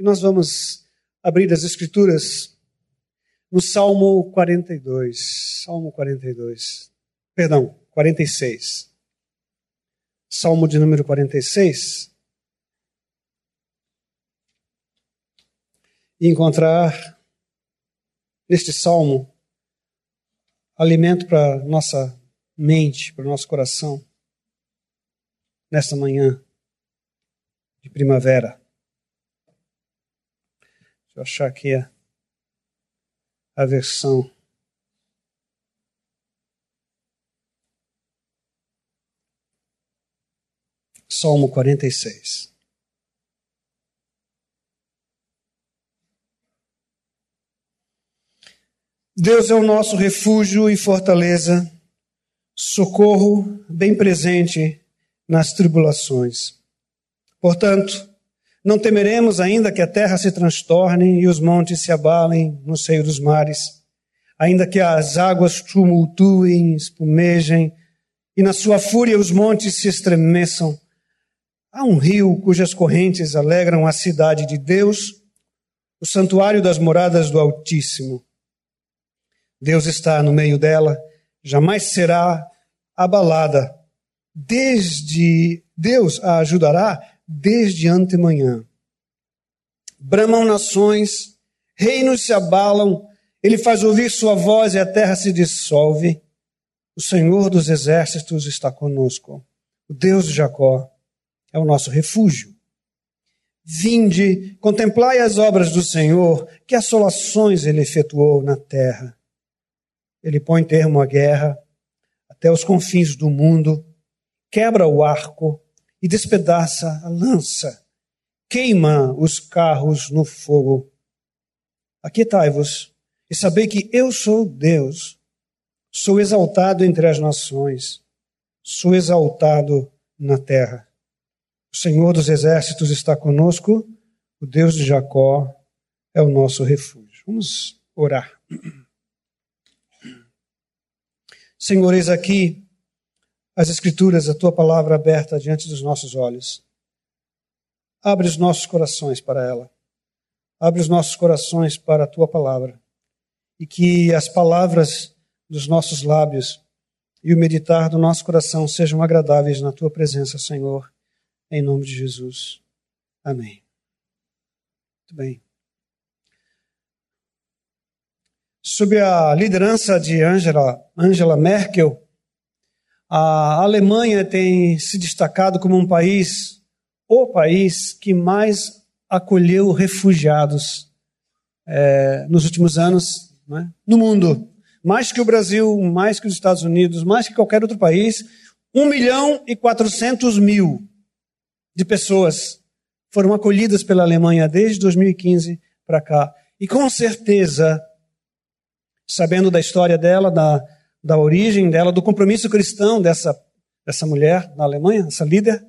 E nós vamos abrir as Escrituras no Salmo 42. Salmo 42. Perdão, 46. Salmo de número 46. E encontrar neste salmo alimento para nossa mente, para o nosso coração, nesta manhã de primavera. Deixa achar aqui a, a versão. Salmo 46. Deus é o nosso refúgio e fortaleza, socorro bem presente nas tribulações. Portanto, não temeremos ainda que a terra se transtorne e os montes se abalem no seio dos mares, ainda que as águas tumultuem, espumejem e na sua fúria os montes se estremeçam. Há um rio cujas correntes alegram a cidade de Deus, o santuário das moradas do Altíssimo. Deus está no meio dela, jamais será abalada. Desde Deus a ajudará desde antemanhã. Bramam nações, reinos se abalam, ele faz ouvir sua voz e a terra se dissolve. O Senhor dos exércitos está conosco. O Deus de Jacó é o nosso refúgio. Vinde, contemplai as obras do Senhor, que assolações ele efetuou na terra. Ele põe termo à guerra até os confins do mundo, quebra o arco, e despedaça a lança, queima os carros no fogo. Aquietai-vos e sabei que eu sou Deus, sou exaltado entre as nações, sou exaltado na terra. O Senhor dos exércitos está conosco, o Deus de Jacó é o nosso refúgio. Vamos orar. Senhor, eis aqui as Escrituras, a tua palavra aberta diante dos nossos olhos. Abre os nossos corações para ela. Abre os nossos corações para a tua palavra. E que as palavras dos nossos lábios e o meditar do nosso coração sejam agradáveis na tua presença, Senhor, em nome de Jesus. Amém. Muito bem. Sob a liderança de Angela, Angela Merkel, a Alemanha tem se destacado como um país, o país que mais acolheu refugiados é, nos últimos anos é? no mundo. Mais que o Brasil, mais que os Estados Unidos, mais que qualquer outro país. 1 milhão e 400 mil de pessoas foram acolhidas pela Alemanha desde 2015 para cá. E com certeza, sabendo da história dela, da, da origem dela, do compromisso cristão dessa, dessa mulher na Alemanha, essa líder,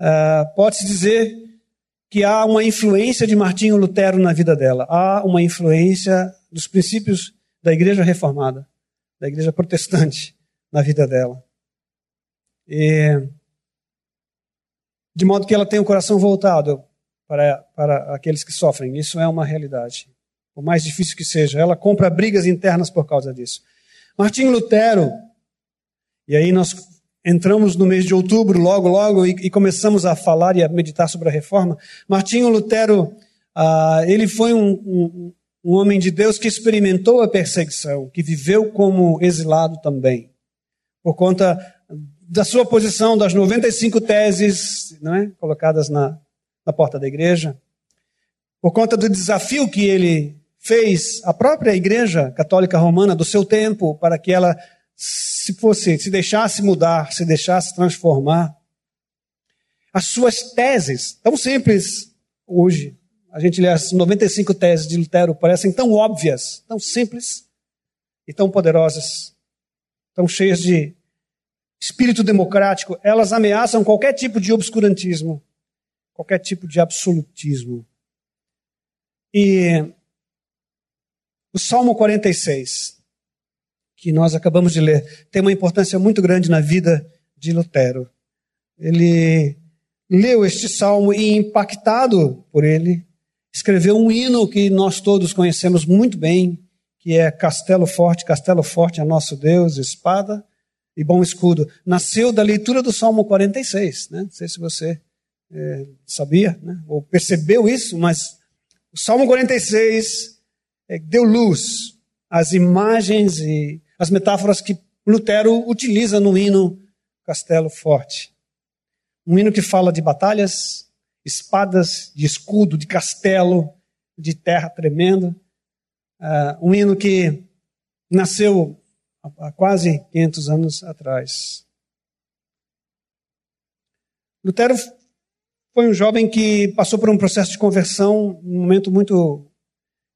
uh, pode-se dizer que há uma influência de Martinho Lutero na vida dela. Há uma influência dos princípios da igreja reformada, da igreja protestante na vida dela. E, de modo que ela tem o coração voltado para, para aqueles que sofrem. Isso é uma realidade. Por mais difícil que seja, ela compra brigas internas por causa disso. Martinho Lutero, e aí nós entramos no mês de outubro, logo, logo, e, e começamos a falar e a meditar sobre a reforma. Martinho Lutero, ah, ele foi um, um, um homem de Deus que experimentou a perseguição, que viveu como exilado também, por conta da sua posição das 95 teses não é, colocadas na, na porta da igreja, por conta do desafio que ele fez a própria Igreja Católica Romana do seu tempo para que ela se fosse, se deixasse mudar, se deixasse transformar. As suas teses, tão simples hoje, a gente lê as 95 teses de Lutero, parecem tão óbvias, tão simples e tão poderosas, tão cheias de espírito democrático, elas ameaçam qualquer tipo de obscurantismo, qualquer tipo de absolutismo. E o Salmo 46, que nós acabamos de ler, tem uma importância muito grande na vida de Lutero. Ele leu este salmo e, impactado por ele, escreveu um hino que nós todos conhecemos muito bem, que é Castelo Forte, Castelo Forte é nosso Deus, espada e bom escudo. Nasceu da leitura do Salmo 46, né? Não sei se você é, sabia, né? ou percebeu isso, mas o Salmo 46 é, deu luz às imagens e as metáforas que Lutero utiliza no hino Castelo Forte. Um hino que fala de batalhas, espadas, de escudo, de castelo, de terra tremenda. Uh, um hino que nasceu há quase 500 anos atrás. Lutero foi um jovem que passou por um processo de conversão, um momento muito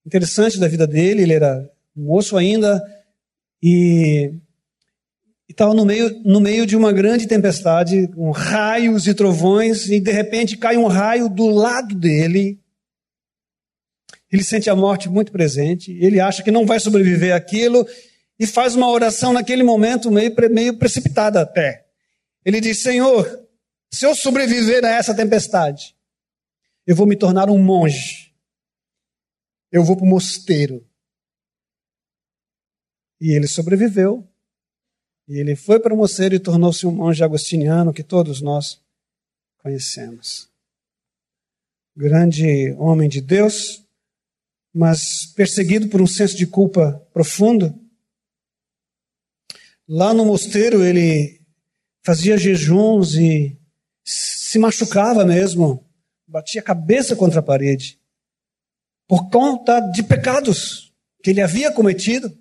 interessante da vida dele. Ele era moço ainda e estava no meio, no meio de uma grande tempestade, com raios e trovões, e de repente cai um raio do lado dele. Ele sente a morte muito presente, ele acha que não vai sobreviver àquilo, e faz uma oração naquele momento meio, meio precipitada até. Ele diz: Senhor, se eu sobreviver a essa tempestade, eu vou me tornar um monge. Eu vou para o mosteiro. E ele sobreviveu. E ele foi para o mosteiro e tornou-se um monge agostiniano que todos nós conhecemos. Grande homem de Deus, mas perseguido por um senso de culpa profundo. Lá no mosteiro ele fazia jejuns e se machucava mesmo, batia a cabeça contra a parede, por conta de pecados que ele havia cometido.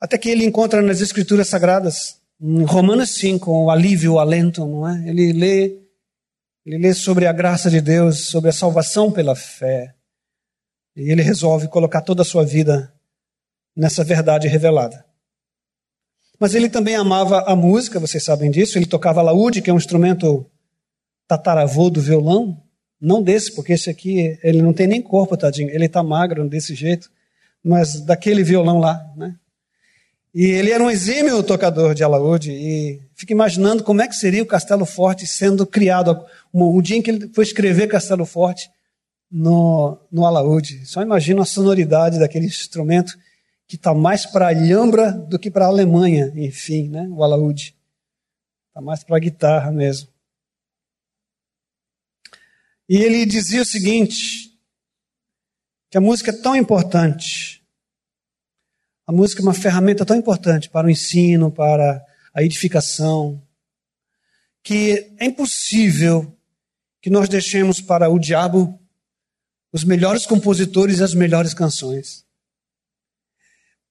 Até que ele encontra nas Escrituras Sagradas, em Romanos 5, o alívio, o alento, não é? Ele lê, ele lê sobre a graça de Deus, sobre a salvação pela fé. E ele resolve colocar toda a sua vida nessa verdade revelada. Mas ele também amava a música, vocês sabem disso. Ele tocava laúde, que é um instrumento tataravô do violão. Não desse, porque esse aqui, ele não tem nem corpo, tadinho. Ele está magro desse jeito. Mas daquele violão lá, né? E ele era um exímio tocador de alaúde e fica imaginando como é que seria o Castelo Forte sendo criado. O dia em que ele foi escrever Castelo Forte no, no alaúde. Só imagina a sonoridade daquele instrumento que está mais para a Alhambra do que para a Alemanha, enfim, né? o alaúde. Está mais para a guitarra mesmo. E ele dizia o seguinte, que a música é tão importante a música é uma ferramenta tão importante para o ensino, para a edificação, que é impossível que nós deixemos para o diabo os melhores compositores e as melhores canções.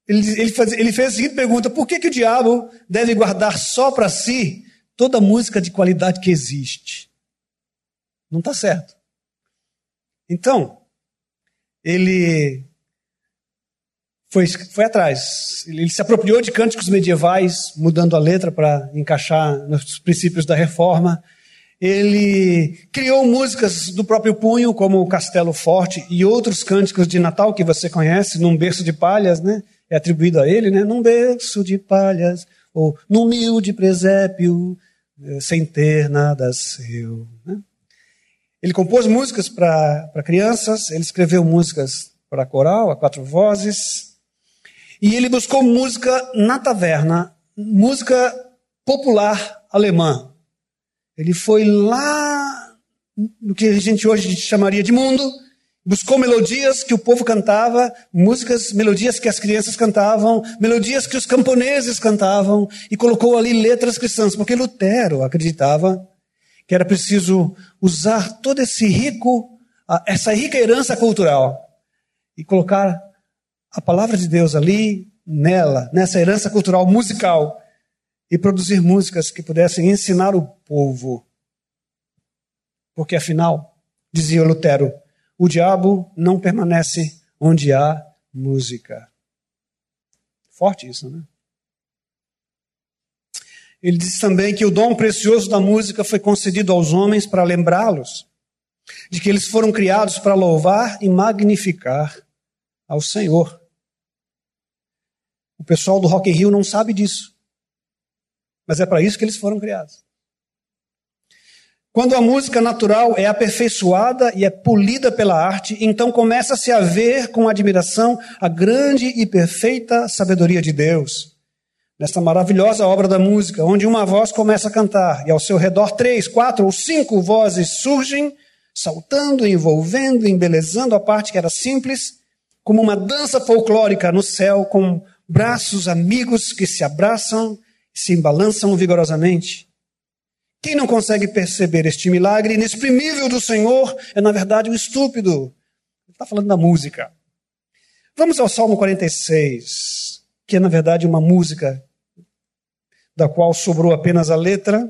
Ele, ele, faz, ele fez a seguinte pergunta: por que, que o diabo deve guardar só para si toda música de qualidade que existe? Não está certo. Então, ele foi, foi atrás. Ele se apropriou de cânticos medievais, mudando a letra para encaixar nos princípios da reforma. Ele criou músicas do próprio punho, como o Castelo Forte e outros cânticos de Natal que você conhece, num berço de palhas, né? É atribuído a ele, né? Num berço de palhas, ou num humilde presépio, eh, sem ter nada seu. Né? Ele compôs músicas para crianças, ele escreveu músicas para coral, a quatro vozes, e ele buscou música na taverna, música popular alemã. Ele foi lá no que a gente hoje chamaria de mundo, buscou melodias que o povo cantava, músicas, melodias que as crianças cantavam, melodias que os camponeses cantavam, e colocou ali letras cristãs, porque Lutero acreditava que era preciso usar todo esse rico, essa rica herança cultural e colocar a palavra de Deus ali, nela, nessa herança cultural musical, e produzir músicas que pudessem ensinar o povo. Porque afinal, dizia Lutero, o diabo não permanece onde há música. Forte isso, né? Ele diz também que o dom precioso da música foi concedido aos homens para lembrá-los de que eles foram criados para louvar e magnificar ao Senhor. O pessoal do Rock in Rio não sabe disso. Mas é para isso que eles foram criados. Quando a música natural é aperfeiçoada e é polida pela arte, então começa-se a ver com admiração a grande e perfeita sabedoria de Deus. Nesta maravilhosa obra da música, onde uma voz começa a cantar e ao seu redor três, quatro ou cinco vozes surgem, saltando, envolvendo, embelezando a parte que era simples, como uma dança folclórica no céu, com braços amigos que se abraçam e se embalançam vigorosamente. Quem não consegue perceber este milagre inexprimível do Senhor é, na verdade, um estúpido. Ele está falando da música. Vamos ao Salmo 46, que é, na verdade, uma música da qual sobrou apenas a letra.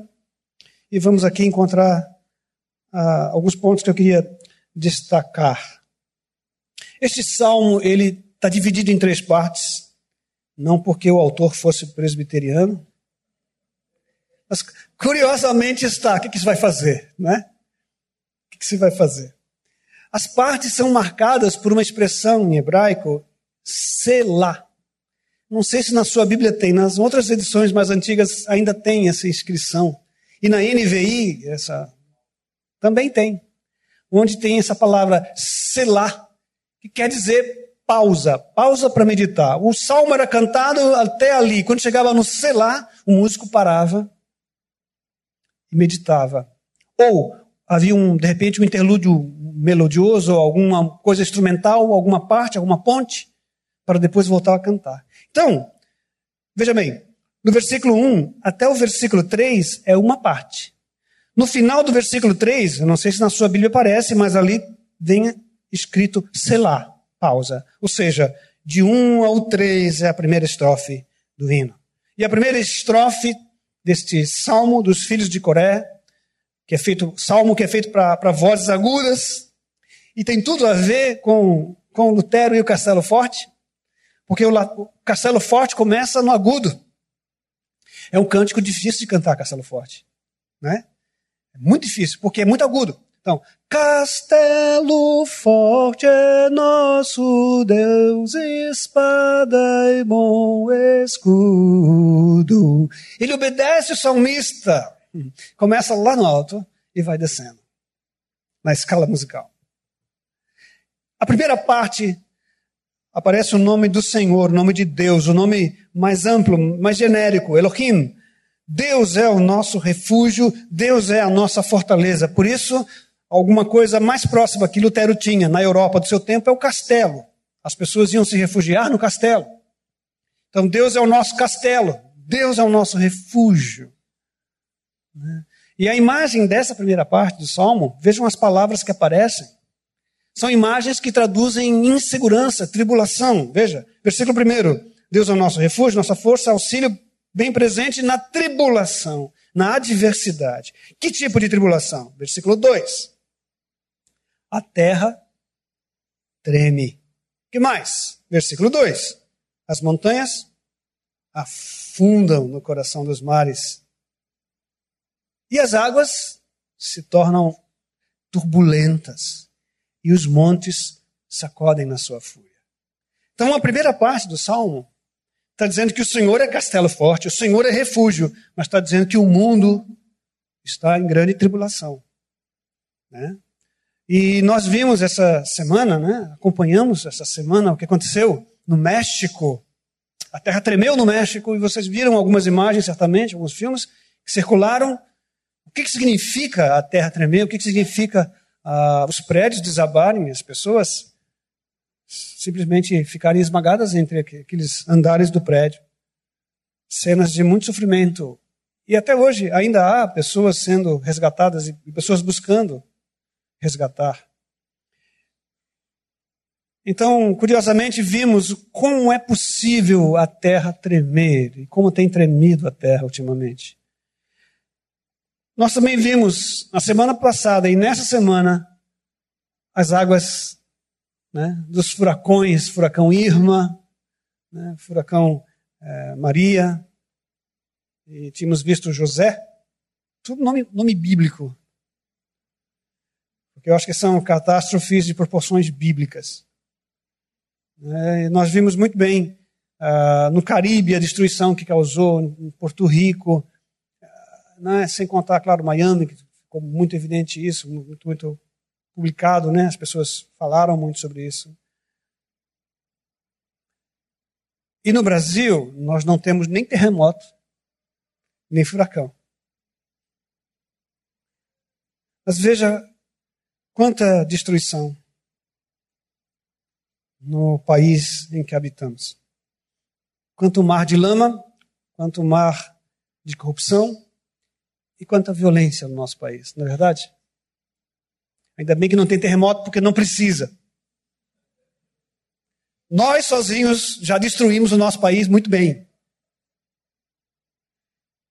E vamos aqui encontrar ah, alguns pontos que eu queria destacar. Este salmo ele está dividido em três partes, não porque o autor fosse presbiteriano, mas curiosamente está. O que, que você vai fazer? Né? O que, que você vai fazer? As partes são marcadas por uma expressão em hebraico, selá. Não sei se na sua Bíblia tem, nas outras edições mais antigas ainda tem essa inscrição. E na NVI, essa também tem. Onde tem essa palavra selá, que quer dizer pausa, pausa para meditar. O salmo era cantado até ali. Quando chegava no selá, o músico parava e meditava. Ou havia um, de repente, um interlúdio melodioso, alguma coisa instrumental, alguma parte, alguma ponte, para depois voltar a cantar. Então, veja bem, do versículo 1 até o versículo 3 é uma parte. No final do versículo 3, eu não sei se na sua Bíblia aparece, mas ali vem escrito Selá, pausa. Ou seja, de 1 ao 3 é a primeira estrofe do hino. E a primeira estrofe deste salmo dos filhos de Coré, que é feito, salmo que é feito para vozes agudas, e tem tudo a ver com, com Lutero e o Castelo Forte, porque o, o Castelo Forte começa no agudo. É um cântico difícil de cantar, Castelo Forte. Né? É muito difícil, porque é muito agudo. Então, Castelo forte é nosso Deus, espada e bom escudo. Ele obedece o salmista. Começa lá no alto e vai descendo na escala musical. A primeira parte aparece o nome do Senhor, o nome de Deus, o nome mais amplo, mais genérico, Elohim. Deus é o nosso refúgio, Deus é a nossa fortaleza. Por isso, alguma coisa mais próxima que Lutero tinha na Europa do seu tempo é o castelo. As pessoas iam se refugiar no castelo. Então Deus é o nosso castelo, Deus é o nosso refúgio. Né? E a imagem dessa primeira parte do salmo, vejam as palavras que aparecem. São imagens que traduzem insegurança, tribulação. Veja, versículo 1: Deus é o nosso refúgio, nossa força, auxílio bem presente na tribulação, na adversidade. Que tipo de tribulação? Versículo 2: a terra treme. que mais? Versículo 2. As montanhas afundam no coração dos mares. E as águas se tornam turbulentas. E os montes sacodem na sua fúria. Então, a primeira parte do salmo está dizendo que o Senhor é castelo forte, o Senhor é refúgio, mas está dizendo que o mundo está em grande tribulação. Né? E nós vimos essa semana, né, acompanhamos essa semana o que aconteceu no México. A terra tremeu no México e vocês viram algumas imagens, certamente, alguns filmes que circularam. O que, que significa a terra tremer? O que, que significa ah, os prédios desabarem, as pessoas simplesmente ficarem esmagadas entre aqueles andares do prédio? Cenas de muito sofrimento. E até hoje ainda há pessoas sendo resgatadas e pessoas buscando resgatar. Então, curiosamente, vimos como é possível a terra tremer e como tem tremido a terra ultimamente. Nós também vimos na semana passada e nessa semana as águas né, dos furacões, furacão Irma, né, furacão é, Maria, e tínhamos visto José, tudo nome, nome bíblico, porque eu acho que são catástrofes de proporções bíblicas. É, nós vimos muito bem uh, no Caribe a destruição que causou, em Porto Rico, né, sem contar, claro, Miami, que ficou muito evidente isso, muito, muito publicado, né? As pessoas falaram muito sobre isso. E no Brasil, nós não temos nem terremoto, nem furacão. Mas veja quanta destruição no país em que habitamos. Quanto mar de lama, quanto mar de corrupção e quanta violência no nosso país, não é verdade? Ainda bem que não tem terremoto porque não precisa. Nós sozinhos já destruímos o nosso país muito bem.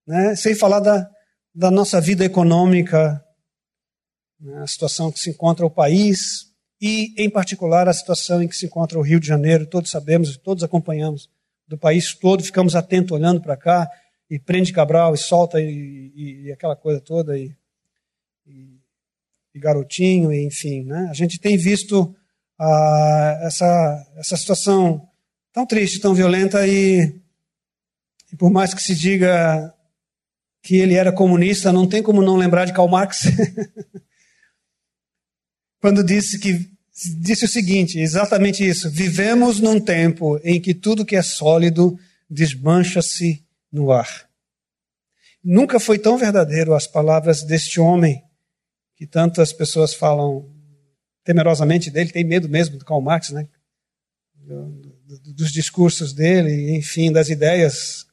Né? Sem falar da, da nossa vida econômica, né? a situação que se encontra o país e, em particular, a situação em que se encontra o Rio de Janeiro. Todos sabemos, todos acompanhamos do país todo, ficamos atentos olhando para cá e prende Cabral e solta e, e, e aquela coisa toda e, e, garotinho, e, enfim, né? A gente tem visto ah, essa essa situação tão triste, tão violenta e, e por mais que se diga que ele era comunista, não tem como não lembrar de Karl Marx. Quando disse que disse o seguinte, exatamente isso: vivemos num tempo em que tudo que é sólido desmancha-se no ar. Nunca foi tão verdadeiro as palavras deste homem que tantas pessoas falam temerosamente dele, tem medo mesmo do Karl Marx, né? dos discursos dele, enfim, das ideias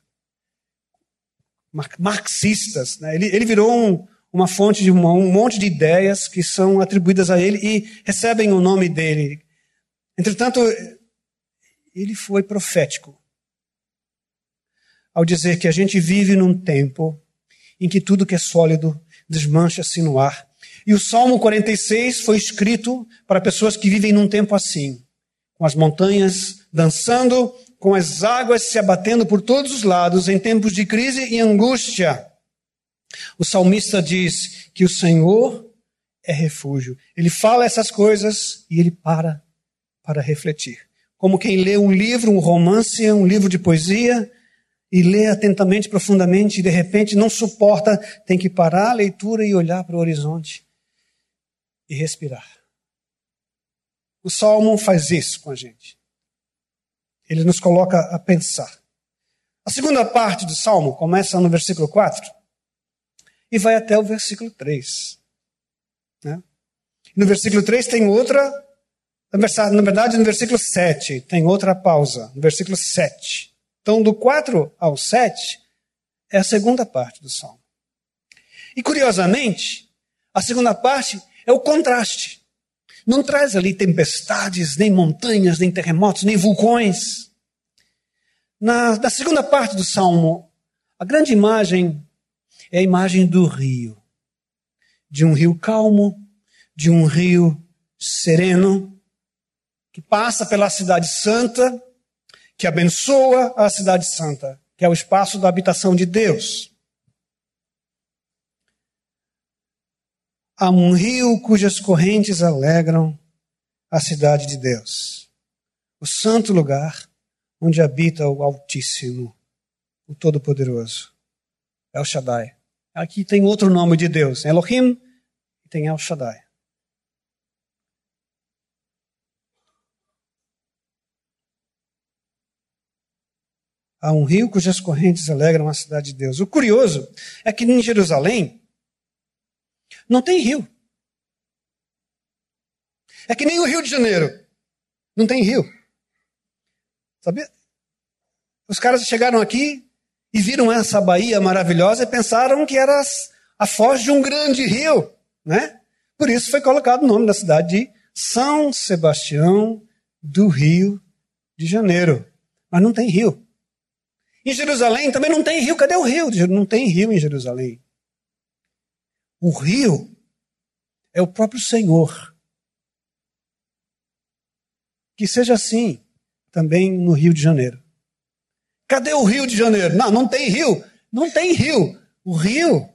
marxistas. Né? Ele, ele virou um, uma fonte de uma, um monte de ideias que são atribuídas a ele e recebem o nome dele. Entretanto, ele foi profético ao dizer que a gente vive num tempo em que tudo que é sólido desmancha-se no ar. E o Salmo 46 foi escrito para pessoas que vivem num tempo assim, com as montanhas dançando, com as águas se abatendo por todos os lados, em tempos de crise e angústia. O salmista diz que o Senhor é refúgio. Ele fala essas coisas e ele para para refletir. Como quem lê um livro, um romance, um livro de poesia, e lê atentamente, profundamente, e de repente não suporta, tem que parar a leitura e olhar para o horizonte e respirar. O salmo faz isso com a gente. Ele nos coloca a pensar. A segunda parte do salmo começa no versículo 4 e vai até o versículo 3. Né? No versículo 3 tem outra, na verdade, no versículo 7 tem outra pausa, no versículo 7. Então, do 4 ao 7 é a segunda parte do salmo. E curiosamente, a segunda parte é o contraste. Não traz ali tempestades, nem montanhas, nem terremotos, nem vulcões. Na, na segunda parte do salmo, a grande imagem é a imagem do rio. De um rio calmo, de um rio sereno, que passa pela cidade santa, que abençoa a cidade santa, que é o espaço da habitação de Deus. Há um rio cujas correntes alegram a cidade de Deus, o santo lugar onde habita o Altíssimo, o Todo-Poderoso, El Shaddai. Aqui tem outro nome de Deus, Elohim, e tem El Shaddai. Há um rio cujas correntes alegram a cidade de Deus. O curioso é que em Jerusalém não tem rio. É que nem o Rio de Janeiro. Não tem rio. Sabia? Os caras chegaram aqui, e viram essa baía maravilhosa e pensaram que era a foz de um grande rio, né? Por isso foi colocado o nome da cidade de São Sebastião do Rio de Janeiro. Mas não tem rio. Em Jerusalém também não tem rio. Cadê o rio? Não tem rio em Jerusalém. O rio é o próprio Senhor. Que seja assim também no Rio de Janeiro. Cadê o Rio de Janeiro? Não, não tem rio. Não tem rio. O rio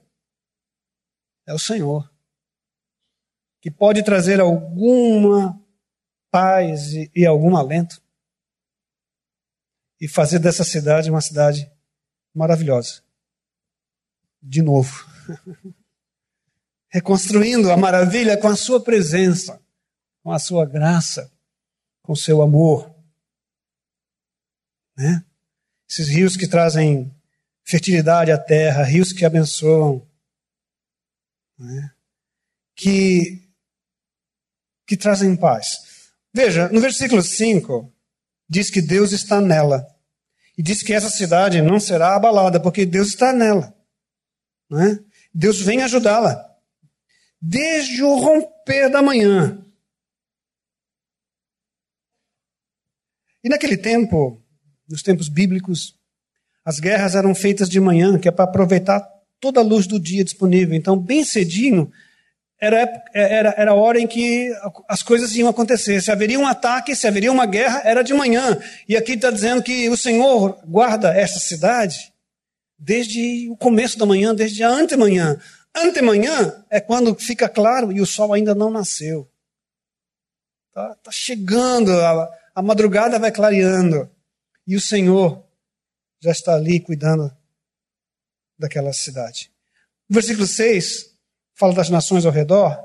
é o Senhor. Que pode trazer alguma paz e, e algum alento. E fazer dessa cidade uma cidade maravilhosa. De novo. reconstruindo a maravilha com a sua presença, com a sua graça, com o seu amor. Né? Esses rios que trazem fertilidade à terra, rios que abençoam, né? que, que trazem paz. Veja, no versículo 5, diz que Deus está nela. E diz que essa cidade não será abalada, porque Deus está nela. Né? Deus vem ajudá-la. Desde o romper da manhã. E naquele tempo, nos tempos bíblicos, as guerras eram feitas de manhã, que é para aproveitar toda a luz do dia disponível. Então, bem cedinho, era, era, era a hora em que as coisas iam acontecer. Se haveria um ataque, se haveria uma guerra, era de manhã. E aqui está dizendo que o Senhor guarda essa cidade desde o começo da manhã, desde a antemanhã. Antemanhã é quando fica claro e o sol ainda não nasceu. Está tá chegando, a, a madrugada vai clareando. E o Senhor já está ali cuidando daquela cidade. Versículo 6 fala das nações ao redor,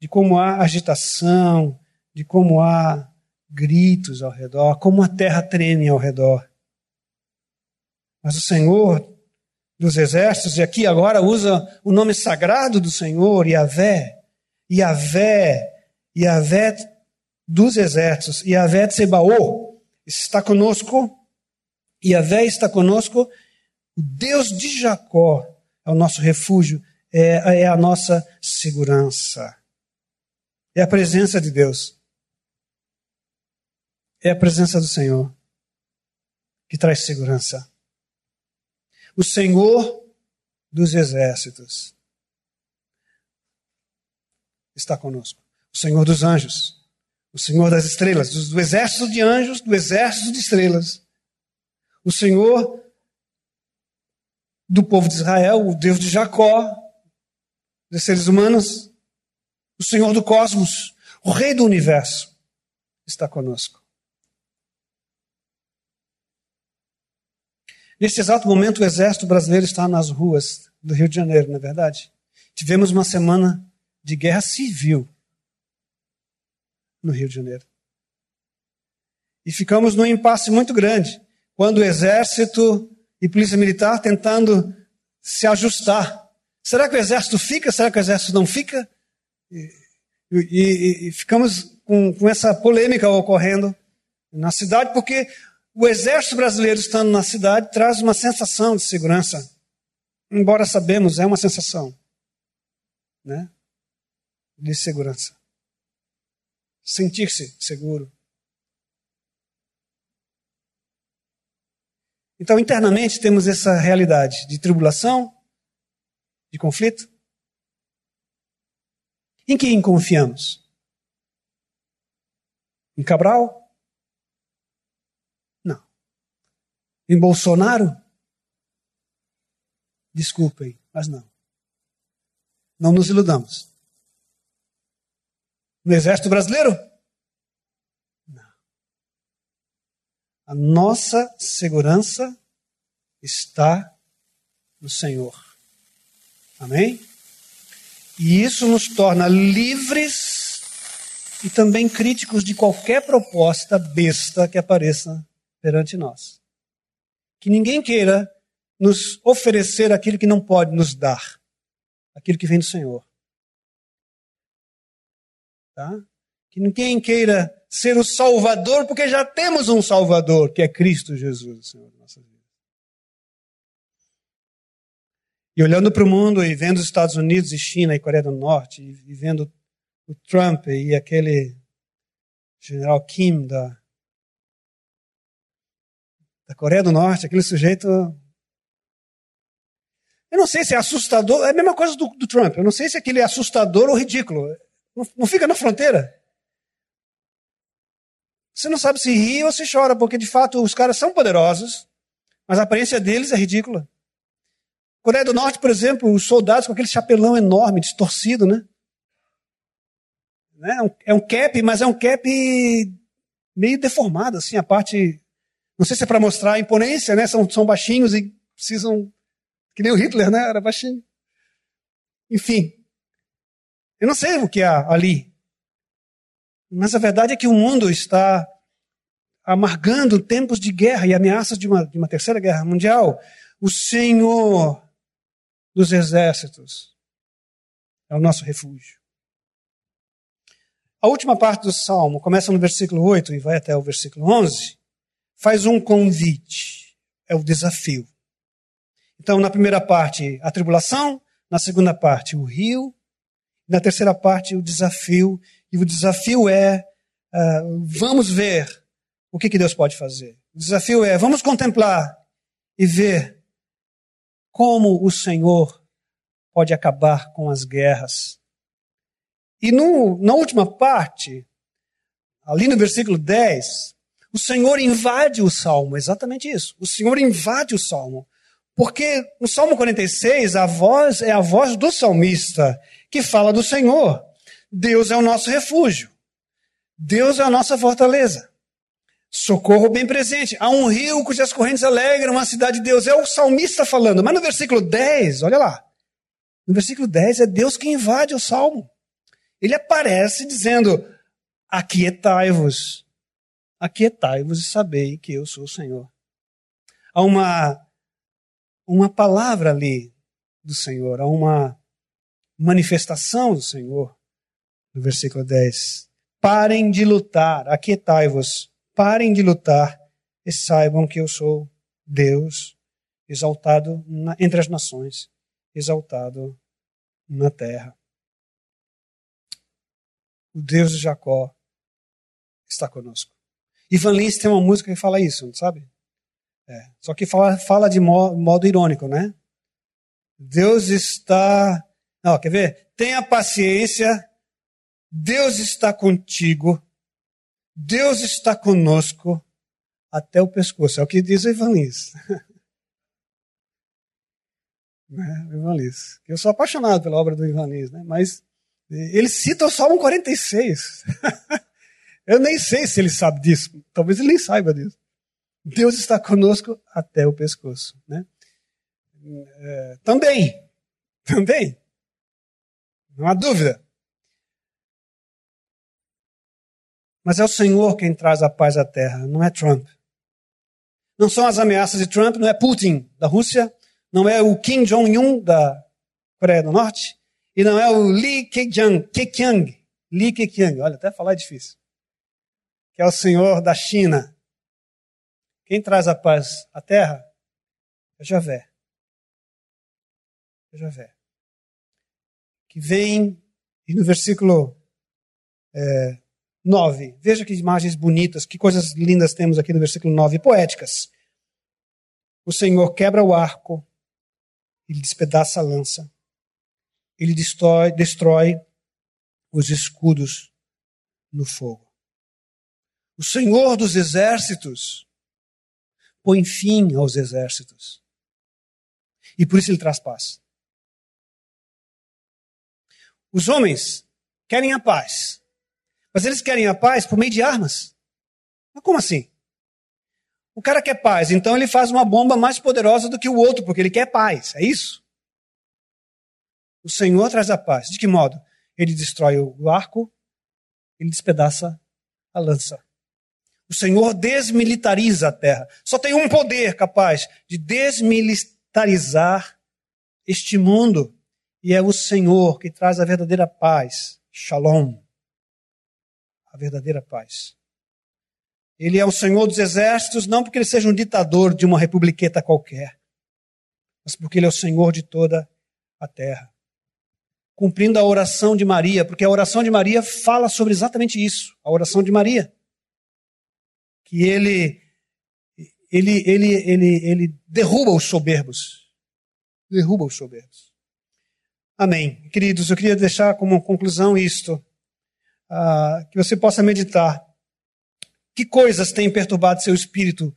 de como há agitação, de como há gritos ao redor, como a terra treme ao redor. Mas o Senhor dos exércitos, e aqui agora usa o nome sagrado do Senhor, Yahvé, Yahvé, Yahvé dos exércitos, Yahvé de Sebaô, está conosco, Yahvé está conosco, o Deus de Jacó é o nosso refúgio, é, é a nossa segurança. É a presença de Deus. É a presença do Senhor que traz segurança. O Senhor dos exércitos está conosco. O Senhor dos anjos, o Senhor das estrelas, do, do exército de anjos, do exército de estrelas. O Senhor do povo de Israel, o Deus de Jacó, dos seres humanos, o Senhor do cosmos, o Rei do universo, está conosco. Neste exato momento, o exército brasileiro está nas ruas do Rio de Janeiro, não é verdade? Tivemos uma semana de guerra civil no Rio de Janeiro. E ficamos num impasse muito grande, quando o exército e polícia militar tentando se ajustar Será que o exército fica? Será que o exército não fica? E, e, e ficamos com, com essa polêmica ocorrendo na cidade, porque o exército brasileiro estando na cidade traz uma sensação de segurança. Embora sabemos, é uma sensação né, de segurança. Sentir-se seguro. Então, internamente, temos essa realidade de tribulação, de conflito? Em quem confiamos? Em Cabral? Não. Em Bolsonaro? Desculpem, mas não. Não nos iludamos. No Exército Brasileiro? Não. A nossa segurança está no Senhor. Amém? E isso nos torna livres e também críticos de qualquer proposta besta que apareça perante nós. Que ninguém queira nos oferecer aquilo que não pode nos dar, aquilo que vem do Senhor. Tá? Que ninguém queira ser o Salvador, porque já temos um Salvador, que é Cristo Jesus, Senhor nossa vida. E olhando para o mundo e vendo os Estados Unidos e China e Coreia do Norte, e vendo o Trump e aquele general Kim da, da Coreia do Norte, aquele sujeito. Eu não sei se é assustador, é a mesma coisa do, do Trump, eu não sei se aquele é assustador ou ridículo. Não, não fica na fronteira. Você não sabe se ri ou se chora, porque de fato os caras são poderosos, mas a aparência deles é ridícula. Coreia do Norte, por exemplo, os soldados com aquele chapelão enorme, distorcido, né? né? É um cap, mas é um cap meio deformado, assim, a parte. Não sei se é para mostrar a imponência, né? São, são baixinhos e precisam. Que nem o Hitler, né? Era baixinho. Enfim. Eu não sei o que há ali. Mas a verdade é que o mundo está amargando tempos de guerra e ameaças de uma, de uma terceira guerra mundial. O Senhor dos exércitos é o nosso refúgio. A última parte do salmo começa no versículo 8 e vai até o versículo 11. Faz um convite, é o desafio. Então, na primeira parte, a tribulação, na segunda parte, o rio, na terceira parte, o desafio. E o desafio é: uh, vamos ver o que, que Deus pode fazer. O desafio é: vamos contemplar e ver como o Senhor pode acabar com as guerras. E no, na última parte, ali no versículo 10, o Senhor invade o salmo, exatamente isso. O Senhor invade o salmo. Porque no Salmo 46, a voz é a voz do salmista, que fala do Senhor. Deus é o nosso refúgio. Deus é a nossa fortaleza. Socorro bem presente. Há um rio cujas correntes alegram uma cidade de Deus. É o salmista falando. Mas no versículo 10, olha lá. No versículo 10 é Deus que invade o salmo. Ele aparece dizendo: Aquietai-vos. Aquietai-vos e sabei que eu sou o Senhor. Há uma uma palavra ali do Senhor, há uma manifestação do Senhor no versículo 10. Parem de lutar, aquietai-vos, parem de lutar e saibam que eu sou Deus, exaltado na, entre as nações, exaltado na terra. O Deus de Jacó está conosco. Ivan Lins tem uma música que fala isso, sabe? É. Só que fala, fala de modo, modo irônico, né? Deus está. Não, quer ver? Tenha paciência. Deus está contigo. Deus está conosco até o pescoço. É o que diz o Ivan Lins. né? Ivan Lins. Eu sou apaixonado pela obra do Ivan Lins, né? mas ele cita o Salmo 46. Eu nem sei se ele sabe disso. Talvez ele nem saiba disso. Deus está conosco até o pescoço. Né? É, também, também, não há dúvida. Mas é o Senhor quem traz a paz à terra, não é Trump. Não são as ameaças de Trump, não é Putin da Rússia, não é o Kim Jong-un da Coreia do Norte, e não é o Li Keqiang, Keqiang, Li Keqiang, olha, até falar é difícil, que é o Senhor da China, quem traz a paz à terra é Javé. É Javé. Que vem, e no versículo é, 9, veja que imagens bonitas, que coisas lindas temos aqui no versículo 9, poéticas. O Senhor quebra o arco, ele despedaça a lança, ele destrói, destrói os escudos no fogo. O Senhor dos exércitos põe fim aos exércitos. E por isso ele traz paz. Os homens querem a paz, mas eles querem a paz por meio de armas. Mas como assim? O cara quer paz, então ele faz uma bomba mais poderosa do que o outro, porque ele quer paz. É isso? O Senhor traz a paz. De que modo? Ele destrói o arco, ele despedaça a lança. O Senhor desmilitariza a terra. Só tem um poder capaz de desmilitarizar este mundo. E é o Senhor que traz a verdadeira paz. Shalom. A verdadeira paz. Ele é o Senhor dos exércitos, não porque ele seja um ditador de uma republiqueta qualquer, mas porque ele é o Senhor de toda a terra. Cumprindo a oração de Maria, porque a oração de Maria fala sobre exatamente isso. A oração de Maria que ele, ele, ele, ele, ele derruba os soberbos. Derruba os soberbos. Amém. Queridos, eu queria deixar como conclusão isto, uh, que você possa meditar. Que coisas têm perturbado seu espírito,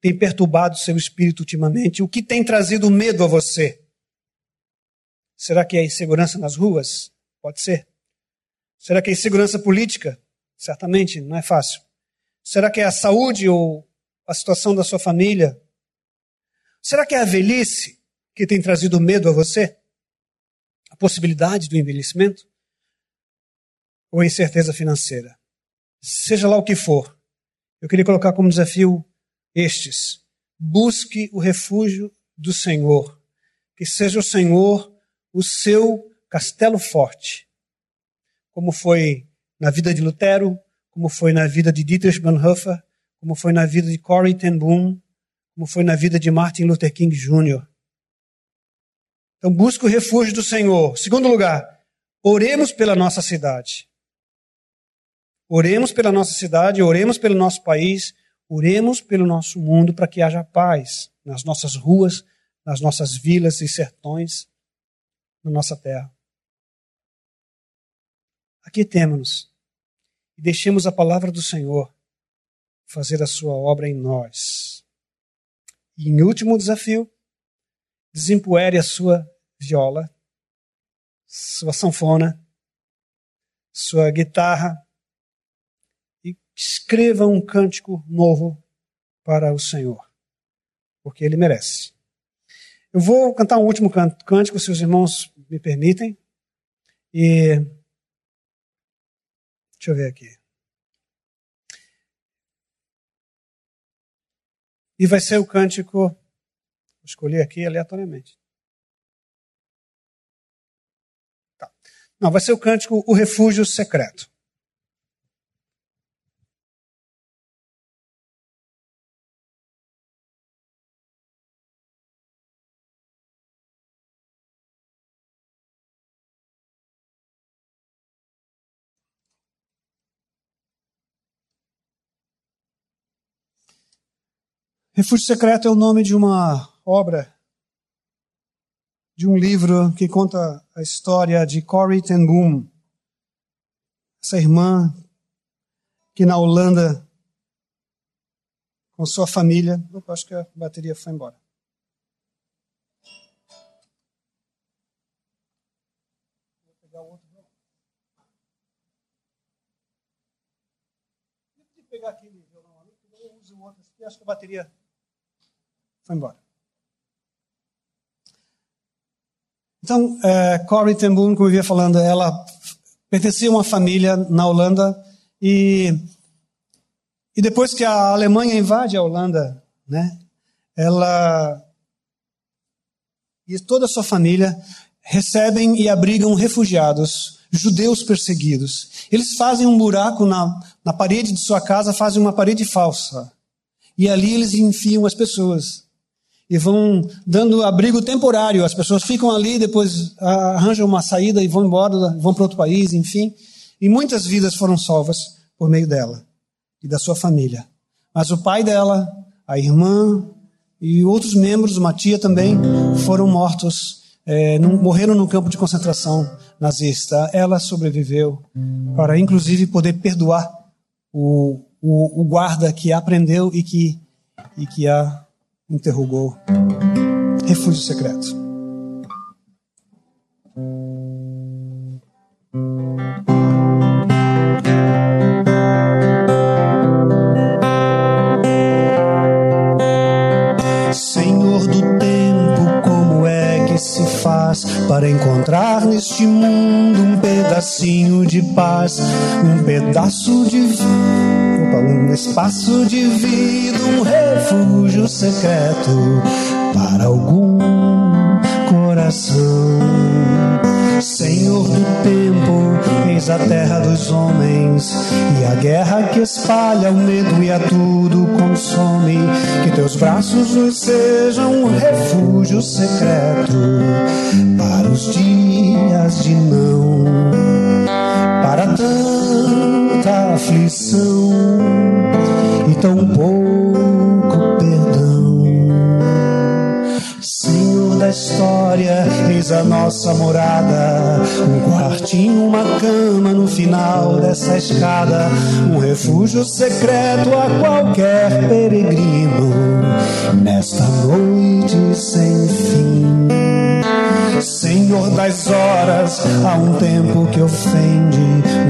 tem perturbado seu espírito ultimamente? O que tem trazido medo a você? Será que é insegurança nas ruas? Pode ser. Será que é insegurança política? Certamente, não é fácil. Será que é a saúde ou a situação da sua família? Será que é a velhice que tem trazido medo a você? A possibilidade do envelhecimento? Ou incerteza financeira. Seja lá o que for, eu queria colocar como desafio estes. Busque o refúgio do Senhor. Que seja o Senhor o seu castelo forte. Como foi na vida de Lutero, como foi na vida de Dietrich Bonhoeffer, como foi na vida de Corrie ten Boom, como foi na vida de Martin Luther King Jr. Então busque o refúgio do Senhor. Segundo lugar, oremos pela nossa cidade. Oremos pela nossa cidade, oremos pelo nosso país, oremos pelo nosso mundo para que haja paz nas nossas ruas, nas nossas vilas e sertões, na nossa terra. Aqui temos e deixemos a palavra do Senhor fazer a sua obra em nós. E em último desafio, desempoere a sua viola, sua sanfona, sua guitarra, escreva um cântico novo para o Senhor, porque ele merece. Eu vou cantar um último cântico, se os irmãos me permitem. E deixa eu ver aqui. E vai ser o cântico, vou escolher aqui aleatoriamente. Tá. Não, vai ser o cântico O Refúgio Secreto. Refúgio Secreto é o nome de uma obra, de um livro que conta a história de Corrie ten Boom, essa irmã que na Holanda, com sua família, opa, acho que a bateria foi embora. Pegar eu uso outro, acho que a bateria foi embora. Então, é, Corrie ten Boom, como eu via falando, ela pertencia a uma família na Holanda e, e depois que a Alemanha invade a Holanda, né, ela e toda a sua família recebem e abrigam refugiados, judeus perseguidos. Eles fazem um buraco na, na parede de sua casa, fazem uma parede falsa. E ali eles enfiam as pessoas e vão dando abrigo temporário. As pessoas ficam ali, depois arranjam uma saída e vão embora, vão para outro país, enfim. E muitas vidas foram salvas por meio dela e da sua família. Mas o pai dela, a irmã e outros membros, uma tia também, foram mortos, é, morreram no campo de concentração nazista. Ela sobreviveu para, inclusive, poder perdoar o, o, o guarda que a prendeu e que, e que a interrogou. Refúgio secreto. Senhor do tempo, como é que se faz para encontrar neste mundo um pedacinho de paz, um pedaço de vida? Um espaço de vida, um refúgio secreto para algum coração. Senhor do tempo, eis a terra dos homens e a guerra que espalha o medo e a tudo consome. Que teus braços nos sejam um refúgio secreto para os dias de não, para tanta aflição e tão pouco perdão. Senhor da história, eis a nossa morada. Um quartinho, uma cama no final dessa escada. Um refúgio secreto a qualquer peregrino. Nesta noite sem fim. Senhor das horas, há um tempo que ofende,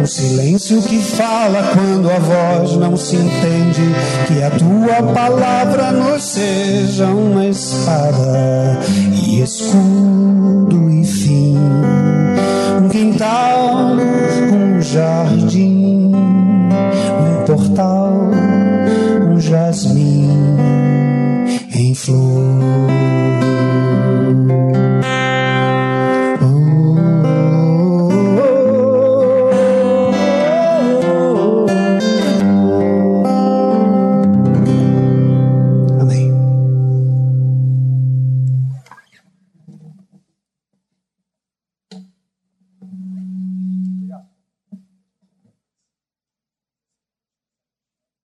um silêncio que fala quando a voz não se entende. Que a tua palavra nos seja uma espada e escudo e fim. Um quintal, um jardim, um portal, um jasmim em flor.